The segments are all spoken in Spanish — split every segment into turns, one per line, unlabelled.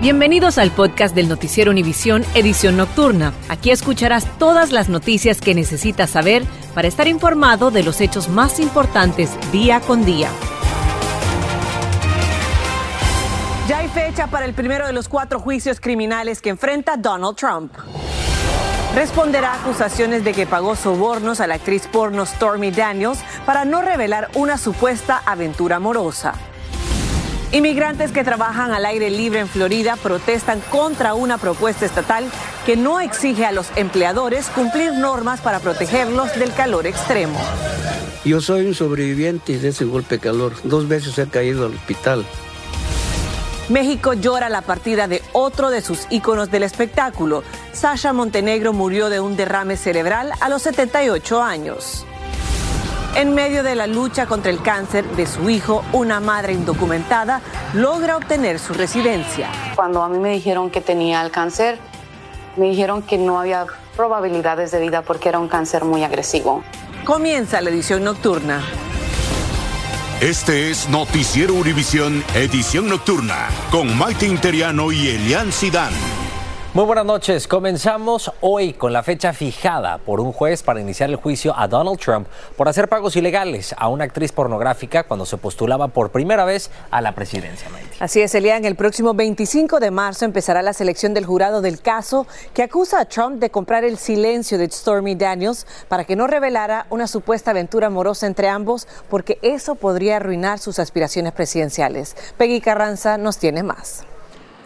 Bienvenidos al podcast del Noticiero Univisión Edición Nocturna. Aquí escucharás todas las noticias que necesitas saber para estar informado de los hechos más importantes día con día.
Ya hay fecha para el primero de los cuatro juicios criminales que enfrenta Donald Trump. Responderá a acusaciones de que pagó sobornos a la actriz porno Stormy Daniels para no revelar una supuesta aventura amorosa. Inmigrantes que trabajan al aire libre en Florida protestan contra una propuesta estatal que no exige a los empleadores cumplir normas para protegerlos del calor extremo.
Yo soy un sobreviviente de ese golpe de calor. Dos veces he caído al hospital.
México llora la partida de otro de sus íconos del espectáculo. Sasha Montenegro murió de un derrame cerebral a los 78 años. En medio de la lucha contra el cáncer de su hijo, una madre indocumentada logra obtener su residencia.
Cuando a mí me dijeron que tenía el cáncer, me dijeron que no había probabilidades de vida porque era un cáncer muy agresivo.
Comienza la edición nocturna.
Este es Noticiero Univisión, edición nocturna, con Maite Interiano y Elian Sidán.
Muy buenas noches. Comenzamos hoy con la fecha fijada por un juez para iniciar el juicio a Donald Trump por hacer pagos ilegales a una actriz pornográfica cuando se postulaba por primera vez a la presidencia.
Así es, Elian. El próximo 25 de marzo empezará la selección del jurado del caso que acusa a Trump de comprar el silencio de Stormy Daniels para que no revelara una supuesta aventura amorosa entre ambos, porque eso podría arruinar sus aspiraciones presidenciales. Peggy Carranza nos tiene más.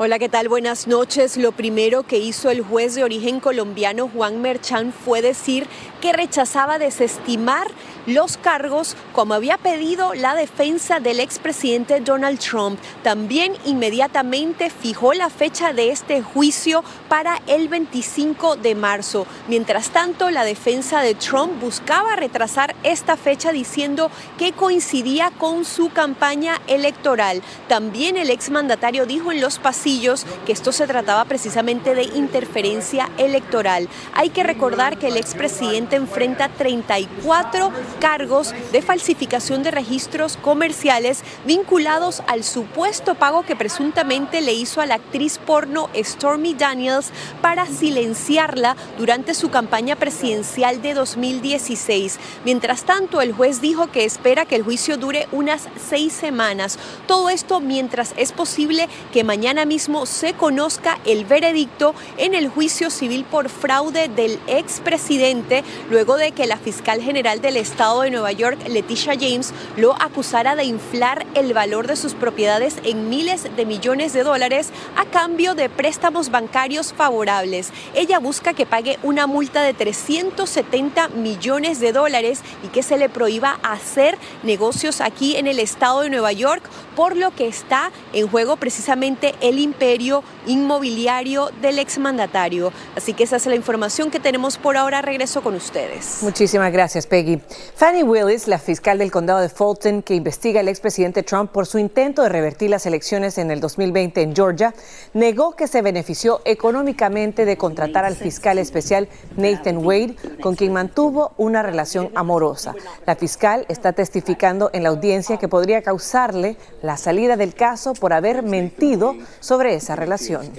Hola, ¿qué tal? Buenas noches. Lo primero que hizo el juez de origen colombiano Juan Merchan fue decir que rechazaba desestimar los cargos como había pedido la defensa del expresidente Donald Trump. También inmediatamente fijó la fecha de este juicio para el 25 de marzo. Mientras tanto, la defensa de Trump buscaba retrasar esta fecha diciendo que coincidía con su campaña electoral. También el exmandatario dijo en los pasillos que esto se trataba precisamente de interferencia electoral. Hay que recordar que el expresidente enfrenta 34 cargos de falsificación de registros comerciales vinculados al supuesto pago que presuntamente le hizo a la actriz porno Stormy Daniels para silenciarla durante su campaña presidencial de 2016. Mientras tanto, el juez dijo que espera que el juicio dure unas seis semanas. Todo esto mientras es posible que mañana mismo se conozca el veredicto en el juicio civil por fraude del expresidente, luego de que la fiscal general del estado de Nueva York, Leticia James, lo acusara de inflar el valor de sus propiedades en miles de millones de dólares a cambio de préstamos bancarios favorables. Ella busca que pague una multa de 370 millones de dólares y que se le prohíba hacer negocios aquí en el estado de Nueva York, por lo que está en juego precisamente el imperio inmobiliario del exmandatario. Así que esa es la información que tenemos por ahora. Regreso con ustedes.
Muchísimas gracias, Peggy. Fannie Willis, la fiscal del condado de Fulton, que investiga al expresidente Trump por su intento de revertir las elecciones en el 2020 en Georgia, negó que se benefició económicamente de contratar al fiscal especial Nathan Wade, con quien mantuvo una relación amorosa. La fiscal está testificando en la audiencia que podría causarle la salida del caso por haber mentido sobre esa relación.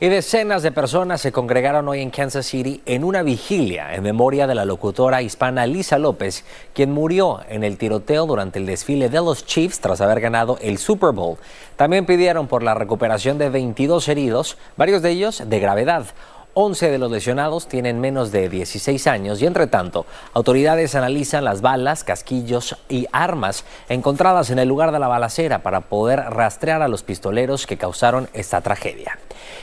Y decenas de personas se congregaron hoy en Kansas City en una vigilia en memoria de la locutora hispana Lisa López, quien murió en el tiroteo durante el desfile de los Chiefs tras haber ganado el Super Bowl. También pidieron por la recuperación de 22 heridos, varios de ellos de gravedad. 11 de los lesionados tienen menos de 16 años y entre tanto, autoridades analizan las balas, casquillos y armas encontradas en el lugar de la balacera para poder rastrear a los pistoleros que causaron esta tragedia.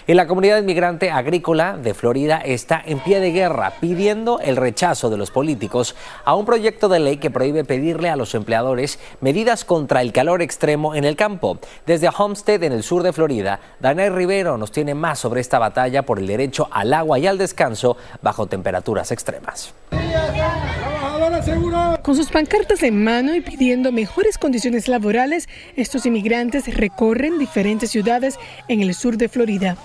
Y la comunidad inmigrante agrícola de Florida está en pie de guerra pidiendo el rechazo de los políticos a un proyecto de ley que prohíbe pedirle a los empleadores medidas contra el calor extremo en el campo. Desde Homestead, en el sur de Florida, Daniel Rivero nos tiene más sobre esta batalla por el derecho al agua y al descanso bajo temperaturas extremas.
Con sus pancartas en mano y pidiendo mejores condiciones laborales, estos inmigrantes recorren diferentes ciudades en el sur de Florida.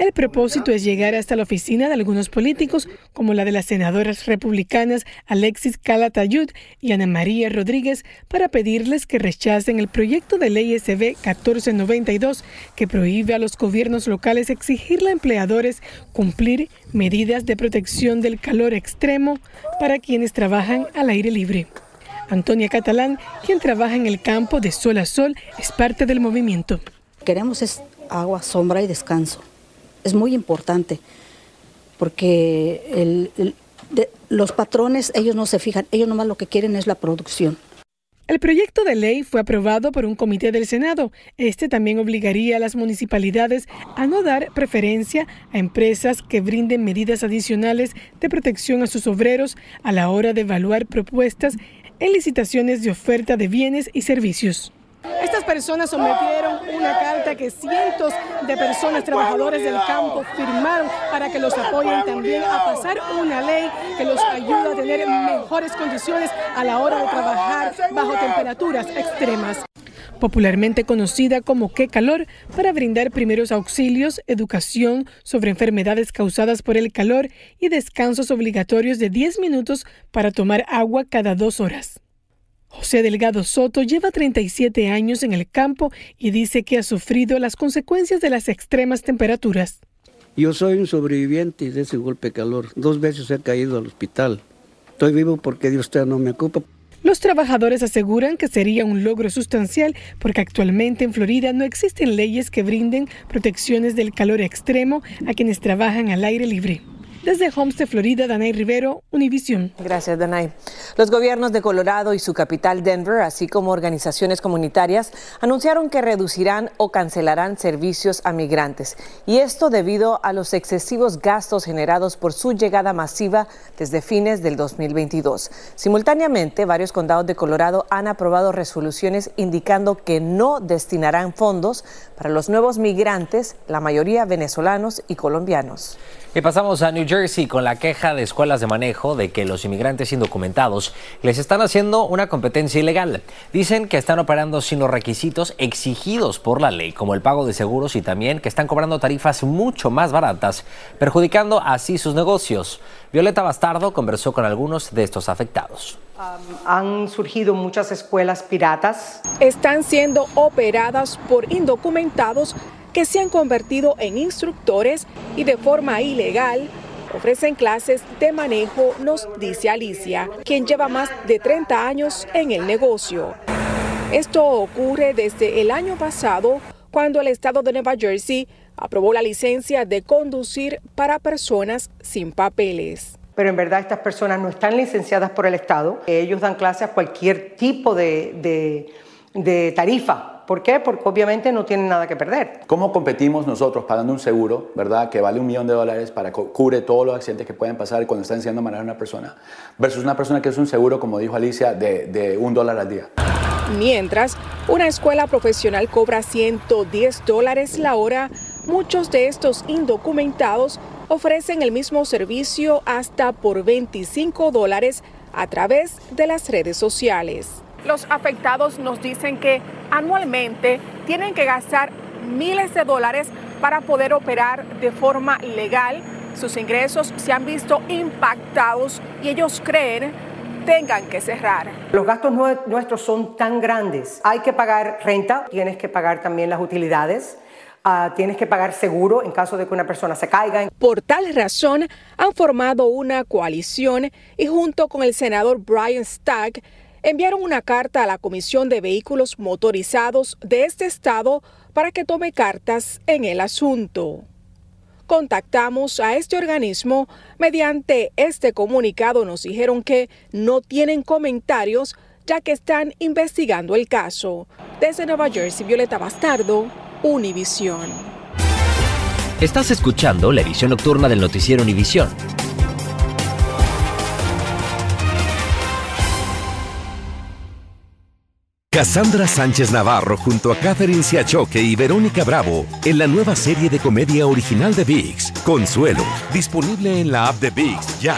El propósito es llegar hasta la oficina de algunos políticos, como la de las senadoras republicanas Alexis Calatayud y Ana María Rodríguez, para pedirles que rechacen el proyecto de ley SB 1492 que prohíbe a los gobiernos locales exigirle a empleadores cumplir medidas de protección del calor extremo para quienes trabajan al aire libre. Antonia Catalán, quien trabaja en el campo de sol a sol, es parte del movimiento.
Queremos es agua, sombra y descanso es muy importante porque los patrones, ellos no se fijan, ellos nomás lo que quieren es la producción.
El proyecto de ley fue aprobado por un comité del Senado. Este también obligaría a las municipalidades a no dar preferencia a empresas que brinden medidas adicionales de protección a sus obreros a la hora de evaluar propuestas en licitaciones de oferta de bienes y servicios. Estas personas sometieron una carta que cientos de personas, trabajadores del campo, firmaron para que los apoyen también a pasar una ley que los ayude a tener mejores condiciones a la hora de trabajar bajo temperaturas extremas popularmente conocida como Qué Calor, para brindar primeros auxilios, educación sobre enfermedades causadas por el calor y descansos obligatorios de 10 minutos para tomar agua cada dos horas. José Delgado Soto lleva 37 años en el campo y dice que ha sufrido las consecuencias de las extremas temperaturas.
Yo soy un sobreviviente de ese golpe de calor. Dos veces he caído al hospital. Estoy vivo porque Dios no me ocupa.
Los trabajadores aseguran que sería un logro sustancial porque actualmente en Florida no existen leyes que brinden protecciones del calor extremo a quienes trabajan al aire libre. Desde Homestead, Florida, Danay Rivero, Univision.
Gracias, Danay. Los gobiernos de Colorado y su capital Denver, así como organizaciones comunitarias, anunciaron que reducirán o cancelarán servicios a migrantes. Y esto debido a los excesivos gastos generados por su llegada masiva desde fines del 2022. Simultáneamente, varios condados de Colorado han aprobado resoluciones indicando que no destinarán fondos para los nuevos migrantes, la mayoría venezolanos y colombianos.
Y pasamos a New Jersey con la queja de escuelas de manejo de que los inmigrantes indocumentados les están haciendo una competencia ilegal. Dicen que están operando sin los requisitos exigidos por la ley, como el pago de seguros y también que están cobrando tarifas mucho más baratas, perjudicando así sus negocios. Violeta Bastardo conversó con algunos de estos afectados.
han surgido muchas escuelas piratas.
Están siendo operadas por indocumentados que se han convertido en instructores y de forma ilegal ofrecen clases de manejo, nos dice Alicia, quien lleva más de 30 años en el negocio. Esto ocurre desde el año pasado, cuando el estado de Nueva Jersey aprobó la licencia de conducir para personas sin papeles.
Pero en verdad estas personas no están licenciadas por el estado. Ellos dan clases a cualquier tipo de, de tarifa ¿Por qué? Porque obviamente no tienen nada que perder.
¿Cómo competimos nosotros pagando un seguro, verdad, que vale un millón de dólares para que cubre todos los accidentes que pueden pasar cuando está enseñando a manejar a una persona, versus una persona que es un seguro, como dijo Alicia, de, de un dólar al día?
Mientras, una escuela profesional cobra 110 dólares la hora, muchos de estos indocumentados ofrecen el mismo servicio hasta por 25 dólares a través de las redes sociales. Los afectados nos dicen que anualmente tienen que gastar miles de dólares para poder operar de forma legal. Sus ingresos se han visto impactados y ellos creen tengan que cerrar.
Los gastos nuestros son tan grandes. Hay que pagar renta, tienes que pagar también las utilidades. Ah, tienes que pagar seguro en caso de que una persona se caiga.
Por tal razón, han formado una coalición y junto con el senador Brian Stagg enviaron una carta a la Comisión de Vehículos Motorizados de este estado para que tome cartas en el asunto.
Contactamos a este organismo. Mediante este comunicado nos dijeron que no tienen comentarios ya que están investigando el caso. Desde Nueva Jersey, Violeta Bastardo, Univisión.
Estás escuchando la edición nocturna del noticiero Univisión.
Cassandra Sánchez Navarro junto a Catherine Siachoque y Verónica Bravo en la nueva serie de comedia original de VIX, Consuelo, disponible en la app de VIX ya.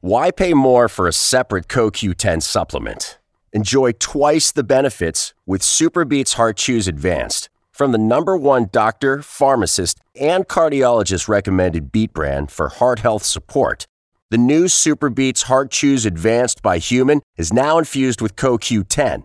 Why pay more for a separate CoQ10 supplement? Enjoy twice the benefits with Superbeats Heart Chews Advanced from the number one doctor, pharmacist, and cardiologist recommended beat brand for heart health support. The new Superbeats Heart Chews Advanced by Human is now infused with CoQ10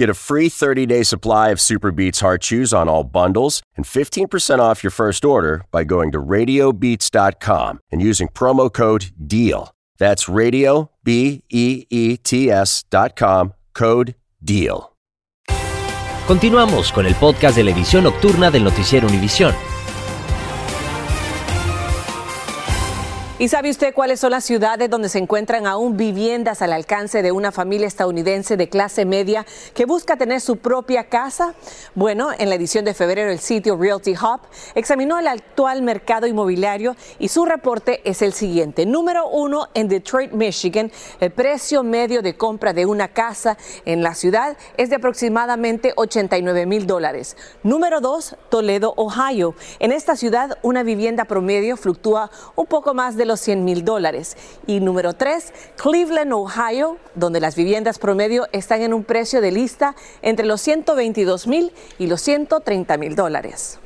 Get a free 30-day supply of Super Beats Heart Chews on all bundles and 15% off your first order by going to radiobeats.com and using promo code DEAL. That's radio b e e t s.com code DEAL.
Continuamos con el podcast de la edición nocturna del noticiero Univisión.
¿Y sabe usted cuáles son las ciudades donde se encuentran aún viviendas al alcance de una familia estadounidense de clase media que busca tener su propia casa? Bueno, en la edición de febrero el sitio Realty Hub examinó el actual mercado inmobiliario y su reporte es el siguiente. Número uno, en Detroit, Michigan, el precio medio de compra de una casa en la ciudad es de aproximadamente 89 mil dólares. Número dos, Toledo, Ohio. En esta ciudad, una vivienda promedio fluctúa un poco más de los 100 mil dólares. Y número tres, Cleveland, Ohio, donde las viviendas promedio están en un precio de lista entre los 122 mil y los 130 mil dólares.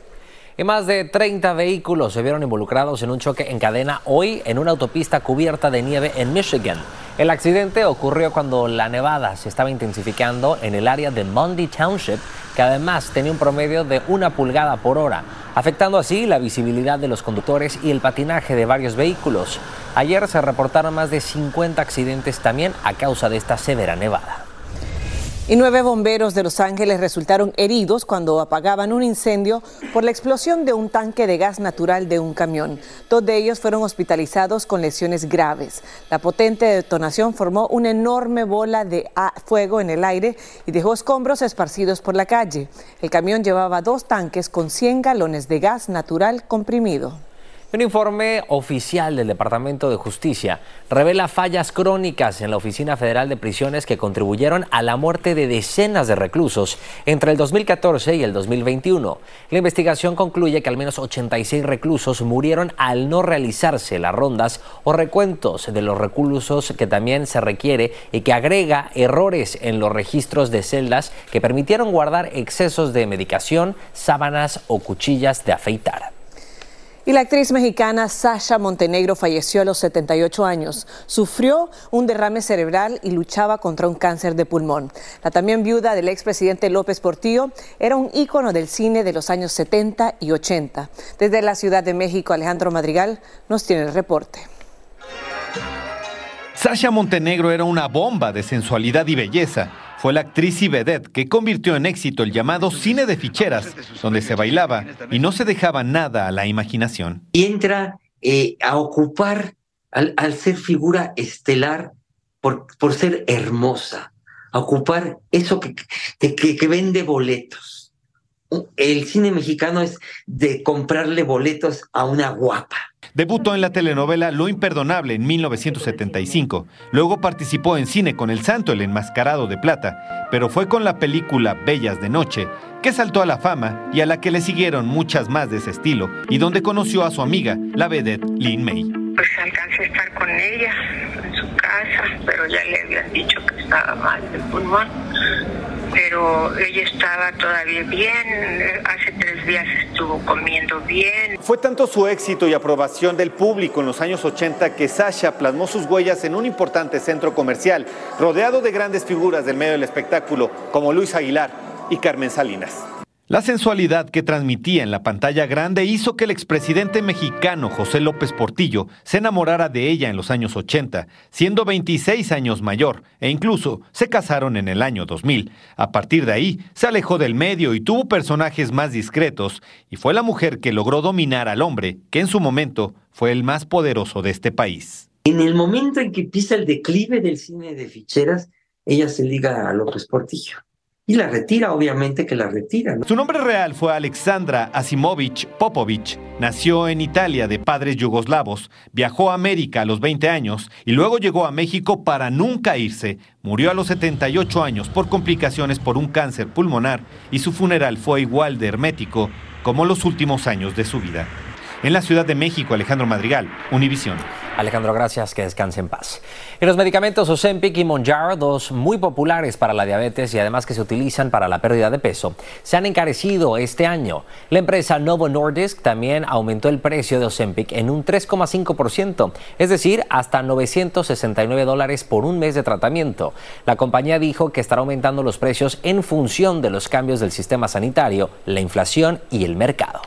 Y más de 30 vehículos se vieron involucrados en un choque en cadena hoy en una autopista cubierta de nieve en Michigan. El accidente ocurrió cuando la nevada se estaba intensificando en el área de Mundy Township, que además tenía un promedio de una pulgada por hora, afectando así la visibilidad de los conductores y el patinaje de varios vehículos. Ayer se reportaron más de 50 accidentes también a causa de esta severa nevada.
Y nueve bomberos de Los Ángeles resultaron heridos cuando apagaban un incendio por la explosión de un tanque de gas natural de un camión. Dos de ellos fueron hospitalizados con lesiones graves. La potente detonación formó una enorme bola de fuego en el aire y dejó escombros esparcidos por la calle. El camión llevaba dos tanques con 100 galones de gas natural comprimido.
Un informe oficial del Departamento de Justicia revela fallas crónicas en la Oficina Federal de Prisiones que contribuyeron a la muerte de decenas de reclusos entre el 2014 y el 2021. La investigación concluye que al menos 86 reclusos murieron al no realizarse las rondas o recuentos de los reclusos que también se requiere y que agrega errores en los registros de celdas que permitieron guardar excesos de medicación, sábanas o cuchillas de afeitar.
Y la actriz mexicana Sasha Montenegro falleció a los 78 años. Sufrió un derrame cerebral y luchaba contra un cáncer de pulmón. La también viuda del expresidente López Portillo era un ícono del cine de los años 70 y 80. Desde la Ciudad de México, Alejandro Madrigal nos tiene el reporte.
Sasha Montenegro era una bomba de sensualidad y belleza fue la actriz y vedette que convirtió en éxito el llamado cine de ficheras, donde se bailaba y no se dejaba nada a la imaginación.
Y entra eh, a ocupar, al, ser figura estelar, por, por, ser hermosa, a ocupar eso que, que vende boletos. El cine mexicano es de comprarle boletos a una guapa.
Debutó en la telenovela Lo Imperdonable en 1975. Luego participó en cine con El Santo, el enmascarado de plata, pero fue con la película Bellas de Noche que saltó a la fama y a la que le siguieron muchas más de ese estilo, y donde conoció a su amiga, la vedette Lin May.
Pues alcancé a estar con ella en su casa, pero ya le habían dicho que estaba mal del pulmón pero ella estaba todavía bien. Hace tres días estuvo comiendo bien.
Fue tanto su éxito y aprobación del público en los años 80 que Sasha plasmó sus huellas en un importante centro comercial, rodeado de grandes figuras del medio del espectáculo, como Luis Aguilar y Carmen Salinas. La sensualidad que transmitía en la pantalla grande hizo que el expresidente mexicano José López Portillo se enamorara de ella en los años 80, siendo 26 años mayor, e incluso se casaron en el año 2000. A partir de ahí, se alejó del medio y tuvo personajes más discretos, y fue la mujer que logró dominar al hombre, que en su momento fue el más poderoso de este país.
En el momento en que pisa el declive del cine de ficheras, ella se liga a López Portillo. Y la retira, obviamente que la retira.
Su nombre real fue Alexandra Asimovich Popovich. Nació en Italia de padres yugoslavos, viajó a América a los 20 años y luego llegó a México para nunca irse. Murió a los 78 años por complicaciones por un cáncer pulmonar y su funeral fue igual de hermético como los últimos años de su vida. En la Ciudad de México, Alejandro Madrigal, Univisión.
Alejandro, gracias, que descanse en paz. Y los medicamentos Ozempic y Monjaro, dos muy populares para la diabetes y además que se utilizan para la pérdida de peso, se han encarecido este año. La empresa Novo Nordisk también aumentó el precio de Ozempic en un 3,5%, es decir, hasta 969 dólares por un mes de tratamiento. La compañía dijo que estará aumentando los precios en función de los cambios del sistema sanitario, la inflación y el mercado.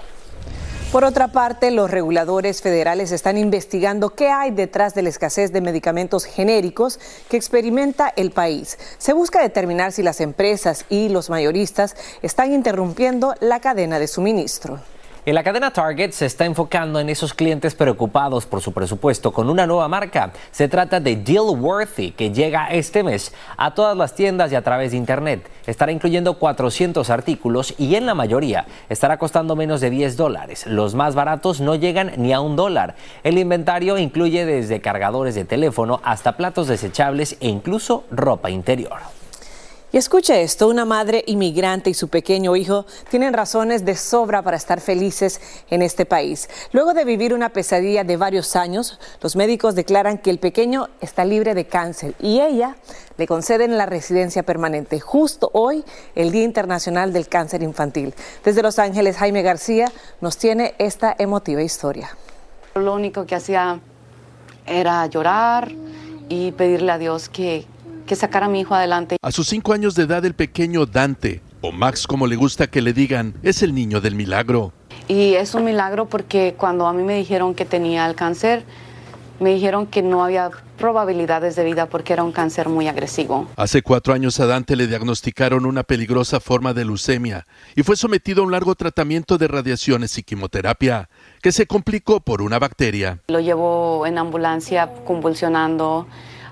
Por otra parte, los reguladores federales están investigando qué hay detrás de la escasez de medicamentos genéricos que experimenta el país. Se busca determinar si las empresas y los mayoristas están interrumpiendo la cadena de suministro.
En la cadena Target se está enfocando en esos clientes preocupados por su presupuesto con una nueva marca. Se trata de Dealworthy, que llega este mes a todas las tiendas y a través de Internet. Estará incluyendo 400 artículos y en la mayoría estará costando menos de 10 dólares. Los más baratos no llegan ni a un dólar. El inventario incluye desde cargadores de teléfono hasta platos desechables e incluso ropa interior.
Y escuche esto, una madre inmigrante y su pequeño hijo tienen razones de sobra para estar felices en este país. Luego de vivir una pesadilla de varios años, los médicos declaran que el pequeño está libre de cáncer y ella le conceden la residencia permanente. Justo hoy, el Día Internacional del Cáncer Infantil. Desde Los Ángeles, Jaime García nos tiene esta emotiva historia.
Lo único que hacía era llorar y pedirle a Dios que que sacar a mi hijo adelante.
A sus cinco años de edad, el pequeño Dante, o Max como le gusta que le digan, es el niño del milagro.
Y es un milagro porque cuando a mí me dijeron que tenía el cáncer, me dijeron que no había probabilidades de vida porque era un cáncer muy agresivo.
Hace cuatro años a Dante le diagnosticaron una peligrosa forma de leucemia y fue sometido a un largo tratamiento de radiaciones y quimioterapia que se complicó por una bacteria.
Lo llevó en ambulancia convulsionando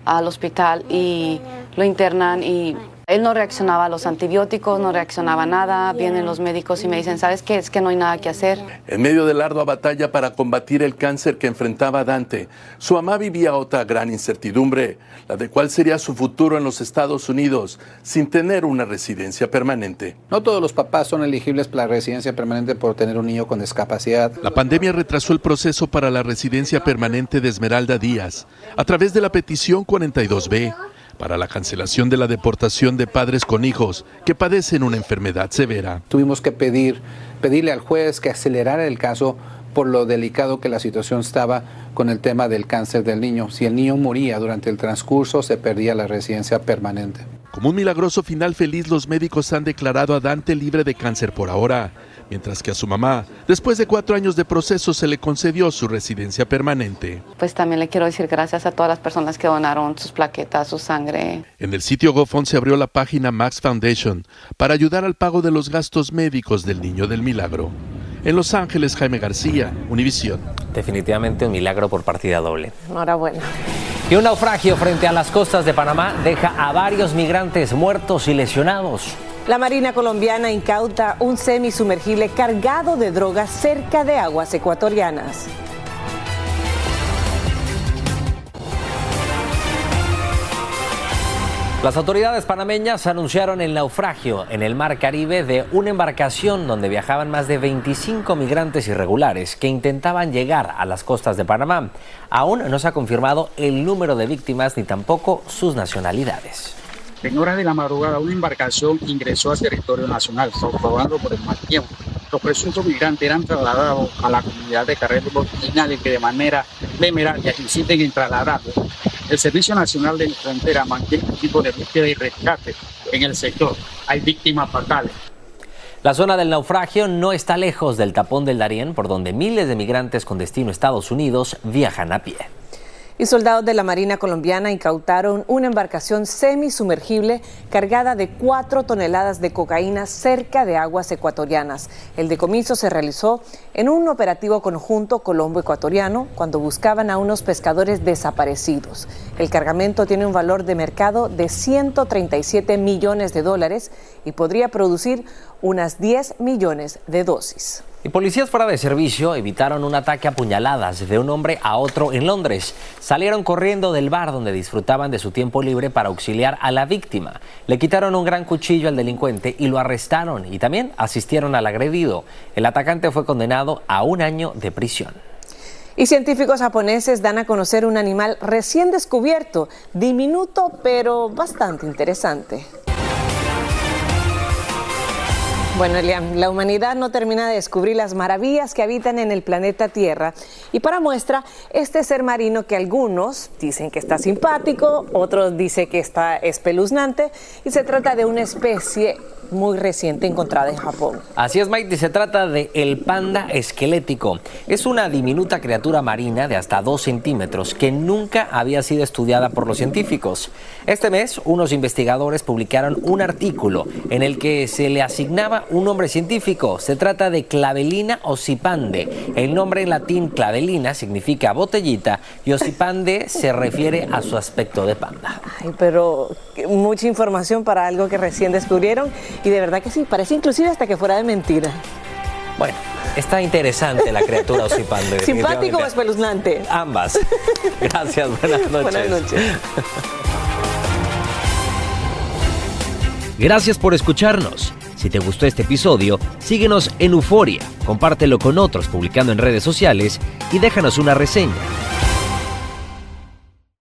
al hospital y lo internan y él no reaccionaba a los antibióticos, no reaccionaba a nada. Vienen los médicos y me dicen, ¿sabes qué? Es que no hay nada que hacer.
En medio de la ardua batalla para combatir el cáncer que enfrentaba Dante, su mamá vivía otra gran incertidumbre, la de cuál sería su futuro en los Estados Unidos sin tener una residencia permanente.
No todos los papás son elegibles para la residencia permanente por tener un niño con discapacidad.
La pandemia retrasó el proceso para la residencia permanente de Esmeralda Díaz a través de la petición 42B para la cancelación de la deportación de padres con hijos que padecen una enfermedad severa.
Tuvimos que pedir, pedirle al juez que acelerara el caso por lo delicado que la situación estaba con el tema del cáncer del niño. Si el niño moría durante el transcurso, se perdía la residencia permanente.
Como un milagroso final feliz, los médicos han declarado a Dante libre de cáncer por ahora mientras que a su mamá, después de cuatro años de proceso, se le concedió su residencia permanente.
Pues también le quiero decir gracias a todas las personas que donaron sus plaquetas, su sangre.
En el sitio GoFund se abrió la página Max Foundation para ayudar al pago de los gastos médicos del Niño del Milagro. En Los Ángeles, Jaime García, Univisión.
Definitivamente un milagro por partida doble.
Enhorabuena.
Y un naufragio frente a las costas de Panamá deja a varios migrantes muertos y lesionados.
La Marina colombiana incauta un semisumergible cargado de drogas cerca de aguas ecuatorianas.
Las autoridades panameñas anunciaron el naufragio en el Mar Caribe de una embarcación donde viajaban más de 25 migrantes irregulares que intentaban llegar a las costas de Panamá. Aún no se ha confirmado el número de víctimas ni tampoco sus nacionalidades.
En horas de la madrugada, una embarcación ingresó al territorio nacional, probando por el mal tiempo. Los presuntos migrantes eran trasladados a la comunidad de Carreros Finales que de manera temeraria insisten en trasladarlos. El Servicio Nacional de Frontera mantiene un tipo de búsqueda y rescate en el sector. Hay víctimas fatales.
La zona del naufragio no está lejos del tapón del Darién, por donde miles de migrantes con destino a Estados Unidos viajan a pie
y soldados de la Marina colombiana incautaron una embarcación semisumergible cargada de cuatro toneladas de cocaína cerca de aguas ecuatorianas. El decomiso se realizó en un operativo conjunto colombo-ecuatoriano cuando buscaban a unos pescadores desaparecidos. El cargamento tiene un valor de mercado de 137 millones de dólares y podría producir unas 10 millones de dosis.
Y policías fuera de servicio evitaron un ataque a puñaladas de un hombre a otro en Londres. Salieron corriendo del bar donde disfrutaban de su tiempo libre para auxiliar a la víctima. Le quitaron un gran cuchillo al delincuente y lo arrestaron y también asistieron al agredido. El atacante fue condenado a un año de prisión.
Y científicos japoneses dan a conocer un animal recién descubierto, diminuto pero bastante interesante. Bueno, Elian, la humanidad no termina de descubrir las maravillas que habitan en el planeta Tierra. Y para muestra, este ser marino que algunos dicen que está simpático, otros dicen que está espeluznante, y se trata de una especie muy reciente encontrada en Japón.
Así es, Mike, se trata de el panda esquelético. Es una diminuta criatura marina de hasta 2 centímetros que nunca había sido estudiada por los científicos. Este mes, unos investigadores publicaron un artículo en el que se le asignaba un nombre científico. Se trata de Clavelina ossipande. El nombre en latín Clavelina significa botellita y ossipande se refiere a su aspecto de panda.
Ay, pero mucha información para algo que recién descubrieron. Y de verdad que sí, parece inclusive hasta que fuera de mentira.
Bueno, está interesante la criatura Osipande.
¿Simpático o espeluznante?
Ambas. Gracias, buenas noches.
Buenas noches.
Gracias por escucharnos. Si te gustó este episodio, síguenos en Euforia, compártelo con otros publicando en redes sociales y déjanos una reseña.